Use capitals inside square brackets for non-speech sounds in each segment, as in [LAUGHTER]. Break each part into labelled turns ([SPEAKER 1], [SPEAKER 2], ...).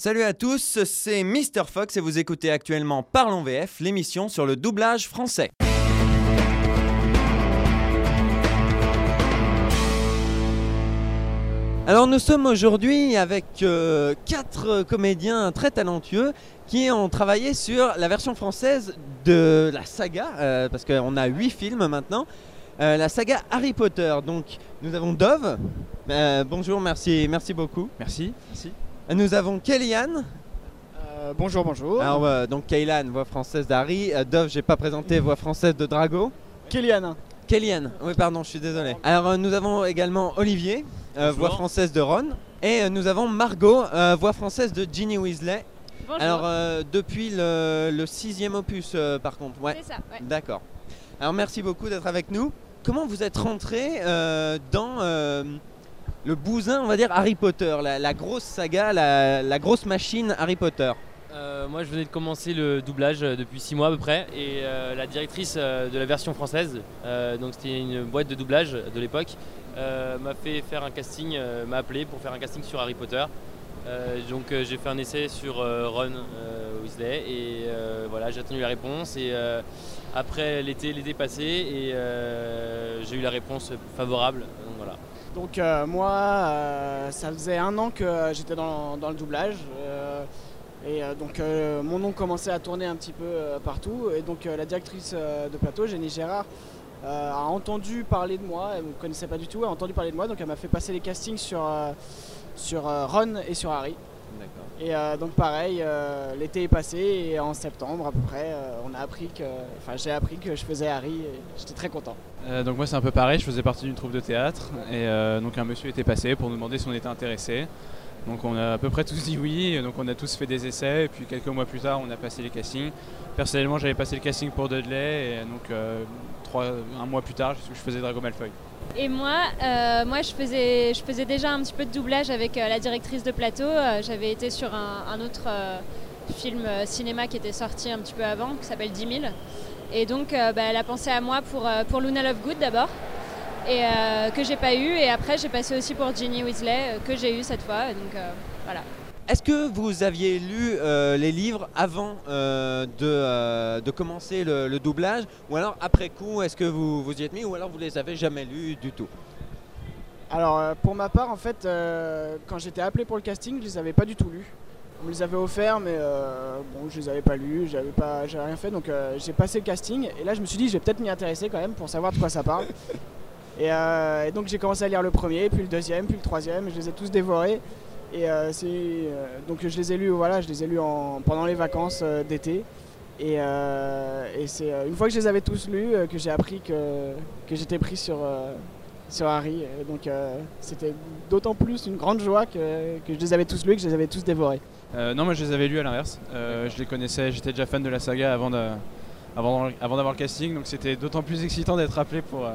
[SPEAKER 1] Salut à tous, c'est Mr Fox et vous écoutez actuellement Parlons VF, l'émission sur le doublage français. Alors nous sommes aujourd'hui avec euh, quatre comédiens très talentueux qui ont travaillé sur la version française de la saga, euh, parce qu'on a huit films maintenant, euh, la saga Harry Potter. Donc nous avons Dove, bonjour, merci, merci beaucoup.
[SPEAKER 2] Merci. Merci.
[SPEAKER 1] Nous avons Kellyanne,
[SPEAKER 3] Euh, bonjour, bonjour.
[SPEAKER 1] Alors, euh, donc Kaylan, voix française d'Harry. Euh, Dove, j'ai pas présenté, voix française de Drago.
[SPEAKER 3] Kéliane.
[SPEAKER 1] Kellyanne, oui, pardon, je suis désolé. Alors, euh, nous avons également Olivier, euh, voix française de Ron. Et euh, nous avons Margot, euh, voix française de Ginny Weasley.
[SPEAKER 4] Bonjour.
[SPEAKER 1] Alors, euh, depuis le, le sixième opus, euh, par contre. Ouais,
[SPEAKER 4] c'est ça, ouais.
[SPEAKER 1] d'accord. Alors, merci beaucoup d'être avec nous. Comment vous êtes rentré euh, dans euh, le bousin, on va dire, Harry Potter, la, grosse saga, la, grosse machine Harry Potter
[SPEAKER 2] Euh, moi, je venais de commencer le doublage euh, depuis 6 mois à peu près. Et euh, la directrice de la version française, donc c'était une boîte de doublage de l'époque, m'a fait faire un casting, m'a appelé pour faire un casting sur Harry Potter. Donc j'ai fait un essai sur Ron Weasley et voilà j'ai attendu la réponse et après l'été l'été passé et j'ai eu la réponse favorable Donc
[SPEAKER 3] euh, moi, euh, ça faisait un an que euh, j'étais dans, le doublage. et donc mon nom commençait à tourner un petit peu partout. Et donc la directrice de plateau, Jenny Gérard, a entendu parler de moi. Elle ne me connaissait pas du tout, elle a entendu parler de moi. Donc elle m'a fait passer les castings sur, sur Ron et sur Harry. Et euh, donc pareil, euh, l'été est passé et en septembre à peu près, euh, on a appris que, enfin j'ai appris que je faisais Harry et j'étais très content.
[SPEAKER 5] Donc moi c'est un peu pareil, je faisais partie d'une troupe de théâtre et donc un monsieur était passé pour nous demander si on était intéressé. Donc on a à peu près tous dit oui, donc on a tous fait des essais et puis quelques mois plus tard on a passé les castings. Personnellement j'avais passé le casting pour Dudley et donc euh, un mois plus tard je, faisais Drago Malfoy.
[SPEAKER 4] Et moi, euh, moi je, faisais, je faisais déjà un petit peu de doublage avec euh, la directrice de plateau. J'avais été sur un, autre film cinéma qui était sorti un petit peu avant, qui s'appelle 10 000. Et donc, bah, elle a pensé à moi pour, pour Luna Lovegood d'abord, et euh, que j'ai pas eu. Et après, j'ai passé aussi pour Ginny Weasley, euh, que j'ai eu cette fois. Donc, euh, voilà.
[SPEAKER 1] Est-ce que vous aviez lu euh, les livres avant euh, de, euh, de commencer le, le doublage? Ou alors après coup est-ce que vous vous y êtes mis? Ou alors vous les avez jamais lus du tout?
[SPEAKER 3] Alors pour ma part en fait, euh, quand j'étais appelé pour le casting, je les avais pas du tout lus. On me les avait offerts mais euh, bon je les avais pas lus, j'avais pas, j'avais rien fait donc euh, j'ai passé le casting et là je me suis dit je vais peut-être m'y intéresser quand même pour savoir de quoi ça parle. Et, euh, et donc j'ai commencé à lire le premier, puis le deuxième, puis le troisième, je les ai tous dévorés. Et euh, c'est euh, donc je les ai lus voilà, je les ai lus en, pendant les vacances d'été. Et, et c'est une fois que je les avais tous lus que j'ai appris que, que j'étais pris sur, sur Harry. Et donc c'était d'autant plus une grande joie que, que je les avais tous lus que je les avais tous dévorés.
[SPEAKER 5] Non moi je les avais lus à l'inverse, je les connaissais, j'étais déjà fan de la saga avant de- avant, avant d'avoir le casting donc c'était d'autant plus excitant d'être appelé pour,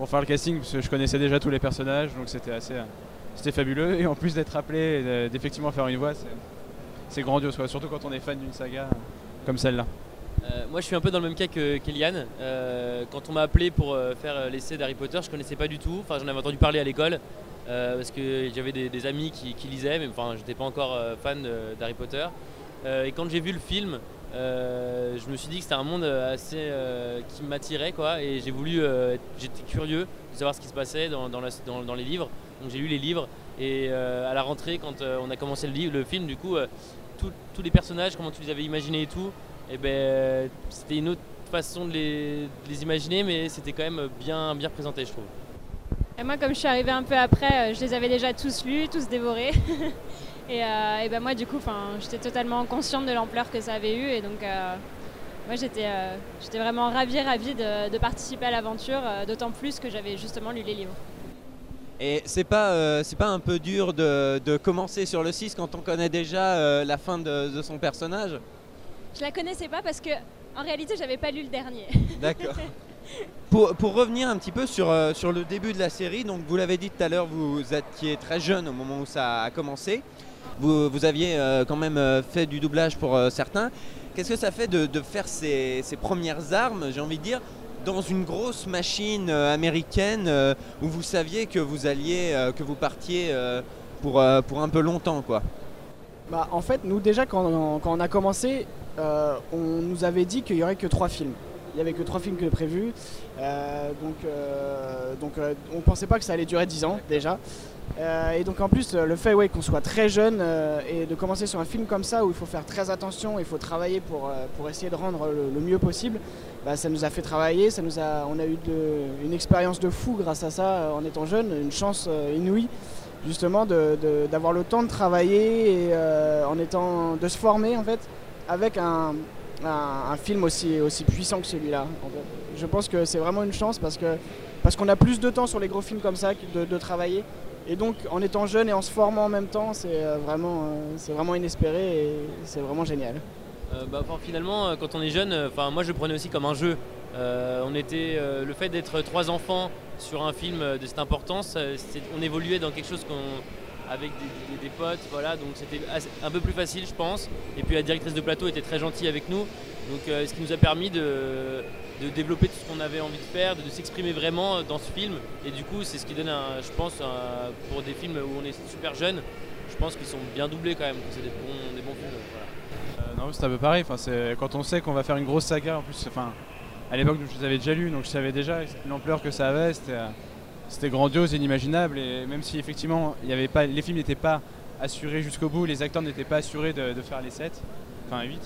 [SPEAKER 5] pour faire le casting parce que je connaissais déjà tous les personnages donc c'était assez euh, c'était fabuleux et en plus d'être appelé d'effectivement faire une voix c'est, grandiose surtout quand on est fan d'une saga euh, comme celle-là.
[SPEAKER 2] Euh, moi, je suis un peu dans le même cas que. Euh, quand on m'a appelé pour faire l'essai d'Harry Potter, je connaissais pas du tout. Enfin, j'en avais entendu parler à l'école parce que j'avais des, amis qui, lisaient, mais enfin, j'étais pas encore fan d'Harry Potter. Et quand j'ai vu le film, euh, je me suis dit que c'était un monde euh, assez euh, qui m'attirait, quoi. Et j'ai voulu, j'étais curieux de savoir ce qui se passait dans, les livres. Donc j'ai lu les livres et à la rentrée, quand on a commencé le, film, du coup, tous les personnages, comment tu les avais imaginés et tout, et ben c'était une autre façon de les, imaginer, mais c'était quand même bien, bien présenté, je trouve.
[SPEAKER 4] Et moi, comme je suis arrivée un peu après, je les avais déjà tous lus, tous dévorés. [LAUGHS] et, euh, et ben moi, du coup, j'étais totalement consciente de l'ampleur que ça avait eu. Et donc, euh, moi, j'étais euh, vraiment ravie, ravie de, de participer à l'aventure, euh, d'autant plus que j'avais justement lu les livres.
[SPEAKER 1] Et c'est pas c'est pas un peu dur de, de commencer sur le 6 quand on connaît déjà la fin de, de son personnage?
[SPEAKER 4] Je la connaissais pas parce que, en réalité, j'avais pas lu le dernier. [LAUGHS]
[SPEAKER 1] D'accord. Pour, pour revenir un petit peu sur, euh, sur le début de la série, donc vous l'avez dit tout à l'heure, vous étiez très jeune au moment où ça a commencé. Vous, aviez euh, quand même euh, fait du doublage pour euh, certains. Qu'est-ce que ça fait de, faire ces, premières armes, j'ai envie de dire, dans une grosse machine américaine où vous saviez que vous alliez, que vous partiez pour, pour un peu longtemps, quoi?
[SPEAKER 3] Bah, en fait, nous déjà, quand on, a commencé, on nous avait dit qu'il y aurait que trois films. Il n'y avait que trois films que prévus. Donc, donc on pensait pas que ça allait durer 10 ans déjà. Euh, et donc en plus, euh, le fait ouais, qu'on soit très jeune euh, et de commencer sur un film comme ça où il faut faire très attention, il faut travailler pour, pour essayer de rendre le, mieux possible, bah, ça nous a fait travailler, ça nous a, on a eu une expérience de fou grâce à ça en étant jeune, une chance inouïe justement d'avoir le temps de travailler et en étant, de se former en fait avec un, un- film aussi, aussi puissant que celui-là. en fait. Je pense que c'est vraiment une chance parce parce qu'on a plus de temps sur les gros films comme ça de travailler. Et donc en étant jeune et en se formant en même temps, c'est euh, vraiment, euh, c'est vraiment inespéré et c'est vraiment génial.
[SPEAKER 2] Euh, bah, finalement, quand on est jeune, enfin, moi je le prenais aussi comme un jeu. On était, le fait d'être trois enfants sur un film de cette importance, on évoluait dans quelque chose qu'on, avec des, potes, voilà, donc c'était un peu plus facile, je pense. Et puis la directrice de plateau était très gentille avec nous, donc ce qui nous a permis de, de développer tout ce qu'on avait envie de faire, de, s'exprimer vraiment euh, dans ce film. Et du coup, c'est ce qui donne, un, je pense, pour des films où on est super jeune, je pense qu'ils sont bien doublés quand même, c'est des bons, films.
[SPEAKER 5] Euh, non, c'est un peu pareil. Enfin, c'est quand on sait qu'on va faire une grosse saga. En plus, enfin, à l'époque, je les avais déjà lus, donc je savais déjà l'ampleur que ça avait. C'était, euh, grandiose, inimaginable. Et même si effectivement, il avait pas, les films n'étaient pas assurés jusqu'au bout, les acteurs n'étaient pas assurés de, de faire les 7, enfin 8.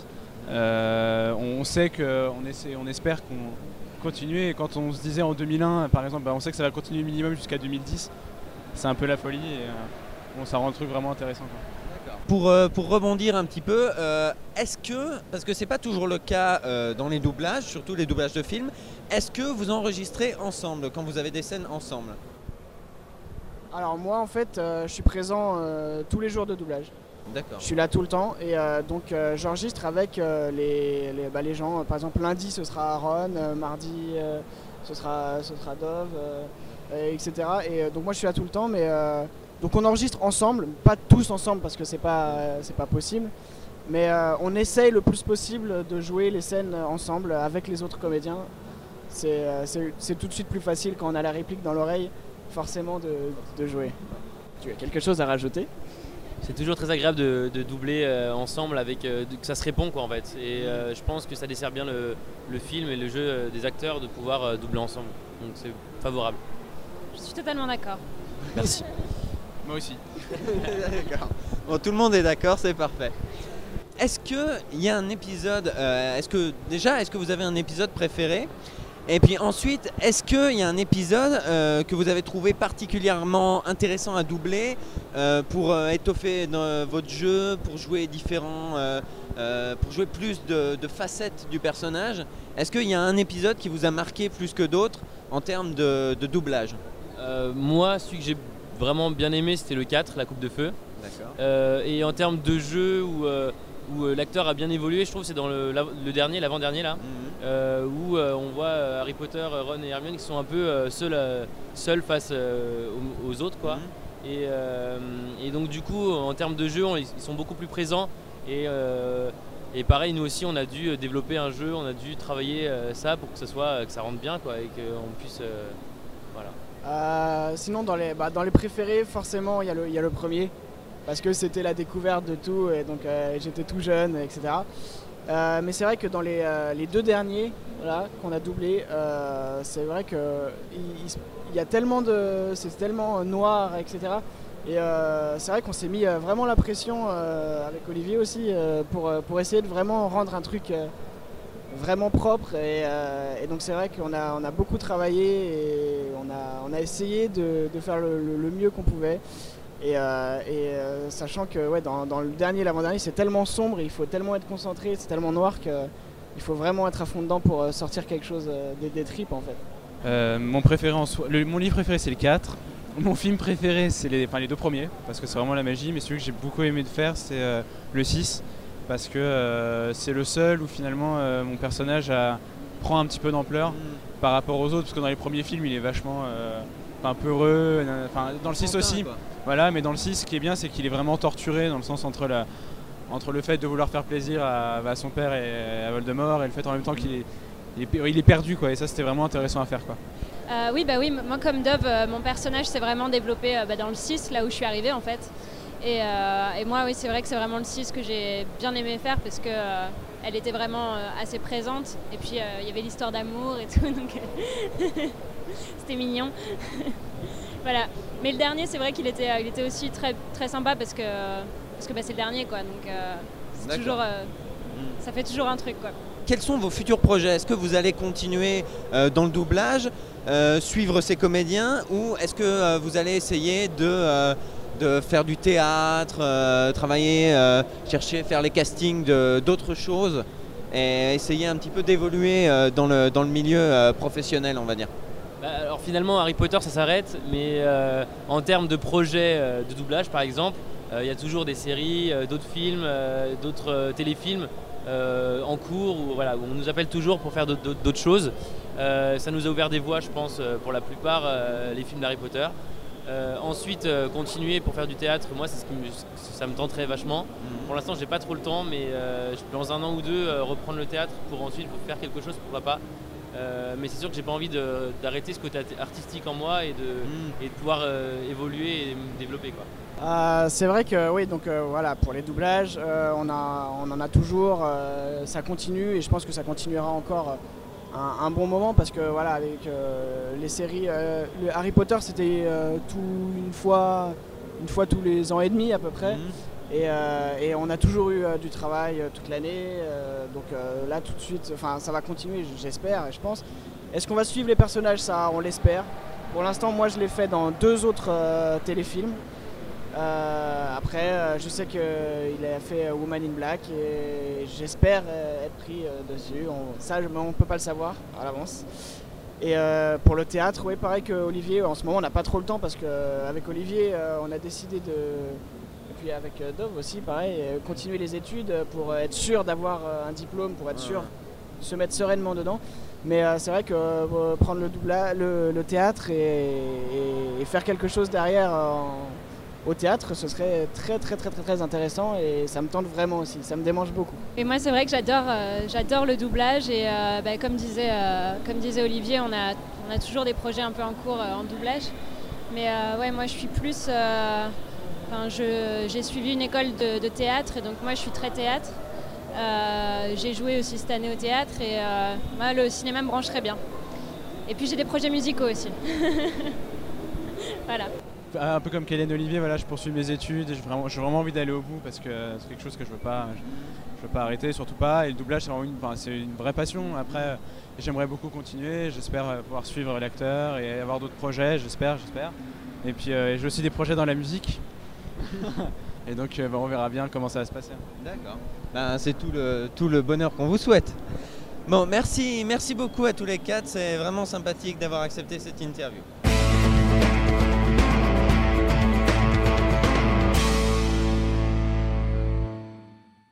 [SPEAKER 5] Euh, on sait que, on, essaie, on espère qu'on continue. Et quand on se disait en 2001, par exemple, bah, on sait que ça va continuer minimum jusqu'à 2010. C'est un peu la folie. Et, euh, bon, ça rend le truc vraiment intéressant. quoi.
[SPEAKER 1] Pour, euh, pour rebondir un petit peu, euh, est-ce que, parce que c'est pas toujours le cas euh, dans les doublages, surtout les doublages de films, est-ce que vous enregistrez ensemble quand vous avez des scènes ensemble?
[SPEAKER 3] Alors moi en fait, euh, je suis présent euh, tous les jours de doublage.
[SPEAKER 1] D'accord.
[SPEAKER 3] Je suis là tout le temps et euh, donc euh, j'enregistre avec euh, les, les, bah, les gens. Par exemple, lundi ce sera Aaron, euh, mardi euh, ce, sera, ce sera Dove, euh, et etc. Et donc moi je suis là tout le temps, mais euh, donc on enregistre ensemble, pas tous ensemble parce que c'est pas, euh, c'est pas possible. Mais euh, on essaye le plus possible de jouer les scènes ensemble avec les autres comédiens. C'est euh, c'est- c'est tout de suite plus facile quand on a la réplique dans l'oreille, forcément de, de jouer. Tu as quelque chose à rajouter?
[SPEAKER 2] C'est toujours très agréable de, de doubler euh, ensemble avec euh, de- que ça se répond quoi en fait. Et euh, je pense que ça dessert bien le, le film et le jeu des acteurs de pouvoir euh, doubler ensemble. Donc c'est favorable.
[SPEAKER 4] Je suis totalement d'accord.
[SPEAKER 2] Merci. [LAUGHS]
[SPEAKER 5] Moi aussi.
[SPEAKER 1] D'accord. Bon, tout le monde est d'accord, c'est parfait. Est-ce que il y a un épisode euh, Est-ce que déjà, est-ce que vous avez un épisode préféré? Et puis ensuite, est-ce qu'il y a un épisode euh, que vous avez trouvé particulièrement intéressant à doubler euh, pour euh, étoffer dans votre jeu, pour jouer différents, pour jouer plus de, de facettes du personnage? Est-ce qu'il y a un épisode qui vous a marqué plus que d'autres en termes de, de doublage?
[SPEAKER 2] Moi, celui que j'ai vraiment bien aimé, c'était le 4, la coupe de feu.
[SPEAKER 1] D'accord.
[SPEAKER 2] Et en termes de jeu où, euh, où euh, l'acteur a bien évolué, je trouve c'est dans le, la- le dernier, l'avant-dernier là. euh, où euh, on voit Harry Potter, Ron et Hermione qui sont un peu euh, seuls, euh, seuls face euh, aux, aux autres quoi. Et, euh, et donc du coup en termes de jeu on- ils sont beaucoup plus présents et, euh, et pareil nous aussi on a dû développer un jeu, on a dû travailler euh, ça pour que ça soit que ça rentre bien quoi et qu'on puisse euh, voilà.
[SPEAKER 3] Euh, sinon, dans les, bah, dans les préférés, forcément, il y, a le- il y a le premier. Parce que c'était la découverte de tout, et donc euh, j'étais tout jeune, etc. Euh, mais c'est vrai que dans les, euh, deux derniers qu'on a doublés, c'est vrai que il, y a tellement de. C'est tellement noir, etc. Et c'est vrai qu'on s'est mis vraiment la pression avec Olivier aussi pour, pour essayer de vraiment rendre un truc vraiment propre. Et, donc c'est vrai qu'on a, on a beaucoup travaillé et on a, on a essayé de, faire le mieux qu'on pouvait. Et, euh, et, euh, sachant que ouais, dans, dans le dernier, l'avant-dernier, c'est tellement sombre, il faut tellement être concentré, c'est tellement noir qu'il faut vraiment être à fond dedans pour euh, sortir quelque chose des, des tripes en fait.
[SPEAKER 5] Euh, mon préféré en soi, le- mon livre préféré c'est le 4. Mon film préféré c'est les, enfin, les deux premiers parce que c'est vraiment la magie. Mais celui que j'ai beaucoup aimé de faire c'est euh, le 6 parce que euh, c'est le seul où finalement euh, mon personnage a- prend un petit peu d'ampleur par rapport aux autres parce que dans les premiers films il est vachement euh, enfin, peureux. euh, Enfin dans le 6 aussi. Voilà, mais dans le 6 ce qui est bien c'est qu'il est vraiment torturé dans le sens entre la entre le fait de vouloir faire plaisir à, à son père et à Voldemort et le fait en même temps qu'il est, il perdu quoi et ça c'était vraiment intéressant à faire quoi.
[SPEAKER 4] Euh, oui, bah oui, moi comme Dove, euh, mon personnage s'est vraiment développé euh, bah, dans le 6, là où je suis arrivée en fait. Et, euh, et moi, oui, c'est vrai que c'est vraiment le 6 que j'ai bien aimé faire parce que euh, elle était vraiment euh, assez présente. Et puis euh, il y avait l'histoire d'amour et tout, [LAUGHS] donc [LAUGHS] c'était mignon. [LAUGHS] voilà. Mais le dernier, c'est vrai qu'il était, euh, il était aussi très, très sympa parce que, parce que bah, c'est le dernier, quoi. Donc euh, c'est toujours, euh,
[SPEAKER 1] Mm.
[SPEAKER 4] ça fait toujours un truc, quoi.
[SPEAKER 1] Quels sont vos futurs projets? Est-ce que vous allez continuer euh, dans le doublage, euh, suivre ces comédiens, ou est-ce que euh, vous allez essayer de, de faire du théâtre, travailler, chercher, faire les castings d'autres choses et essayer un petit peu d'évoluer dans, le, dans le milieu professionnel, on va dire?
[SPEAKER 2] Bah, alors finalement, Harry Potter, ça s'arrête, mais euh, en termes de projets euh, de doublage, par exemple, euh, il y a toujours des séries, d'autres films, d'autres téléfilms en cours, où, voilà, où on nous appelle toujours pour faire d'autres- choses. Ça nous a ouvert des voies, je pense, pour la plupart, les films d'Harry Potter. Ensuite, continuer pour faire du théâtre, moi, c'est ce qui me- ça me tenterait vachement. Pour l'instant, j'ai pas trop le temps, mais dans un an ou deux, reprendre le théâtre pour ensuite faire quelque chose, pourquoi pas. Euh, mais c'est sûr que j'ai pas envie d'arrêter ce côté art- artistique en moi et de,
[SPEAKER 1] Mm.
[SPEAKER 2] et de pouvoir euh, évoluer et me développer. Quoi.
[SPEAKER 3] Euh, c'est vrai que oui, donc euh, voilà, pour les doublages, euh, on, a, on en a toujours, euh, ça continue et je pense que ça continuera encore un, un bon moment parce que voilà, avec euh, les séries, euh, le Harry Potter c'était euh, tout une fois, une fois tous les ans et demi à peu près.
[SPEAKER 1] Mhm.
[SPEAKER 3] Et, euh, et on a toujours eu euh, du travail euh, toute l'année. donc là, tout de suite, enfin, ça va continuer, j'espère je pense. Est-ce qu'on va suivre les personnages? Ça, on l'espère. Pour l'instant, moi, je l'ai fait dans deux autres téléfilms. Après, je sais qu'il a fait Woman in Black et j'espère être pris dessus. On, ça, on ne peut pas le savoir à l'avance. Et pour le théâtre, oui, pareil que Olivier. En ce moment, on n'a pas trop le temps parce qu'avec Olivier, on a décidé de, avec euh, Dove aussi, pareil, euh, continuer les études pour être sûr d'avoir euh, un diplôme, pour être sûr de se mettre sereinement dedans. Mais euh, c'est vrai que euh, prendre le, le, théâtre et, faire quelque chose derrière euh, au théâtre, ce serait très très très très très intéressant et ça me tente vraiment aussi, ça me démange beaucoup.
[SPEAKER 4] Et moi, c'est vrai que j'adore, euh, le doublage et euh, bah, comme, disait, euh, comme disait Olivier, on a, on a toujours des projets un peu en cours euh, en doublage. Mais euh, ouais, moi, je suis plus. J'ai suivi une école de, théâtre et donc moi, je suis très théâtre. Euh, j'ai joué aussi cette année au théâtre et euh, moi, le cinéma me branche très bien. Et puis, j'ai des projets musicaux aussi. [LAUGHS] voilà.
[SPEAKER 5] Un peu comme Kélène Olivier, voilà, je poursuis mes études et j'ai vraiment, envie d'aller au bout parce que c'est quelque chose que je veux pas, je, veux pas arrêter, surtout pas. Et le doublage, c'est vraiment une, vraie passion. Après, j'aimerais beaucoup continuer. J'espère pouvoir suivre l'acteur et avoir d'autres projets. J'espère, j'espère. Et puis, euh, j'ai aussi des projets dans la musique. [LAUGHS] et donc, euh, bah, on verra bien comment ça va se passer.
[SPEAKER 1] D'accord. Ben, c'est tout le, tout le bonheur qu'on vous souhaite. Bon, merci, merci beaucoup à tous les quatre. C'est vraiment sympathique d'avoir accepté cette interview.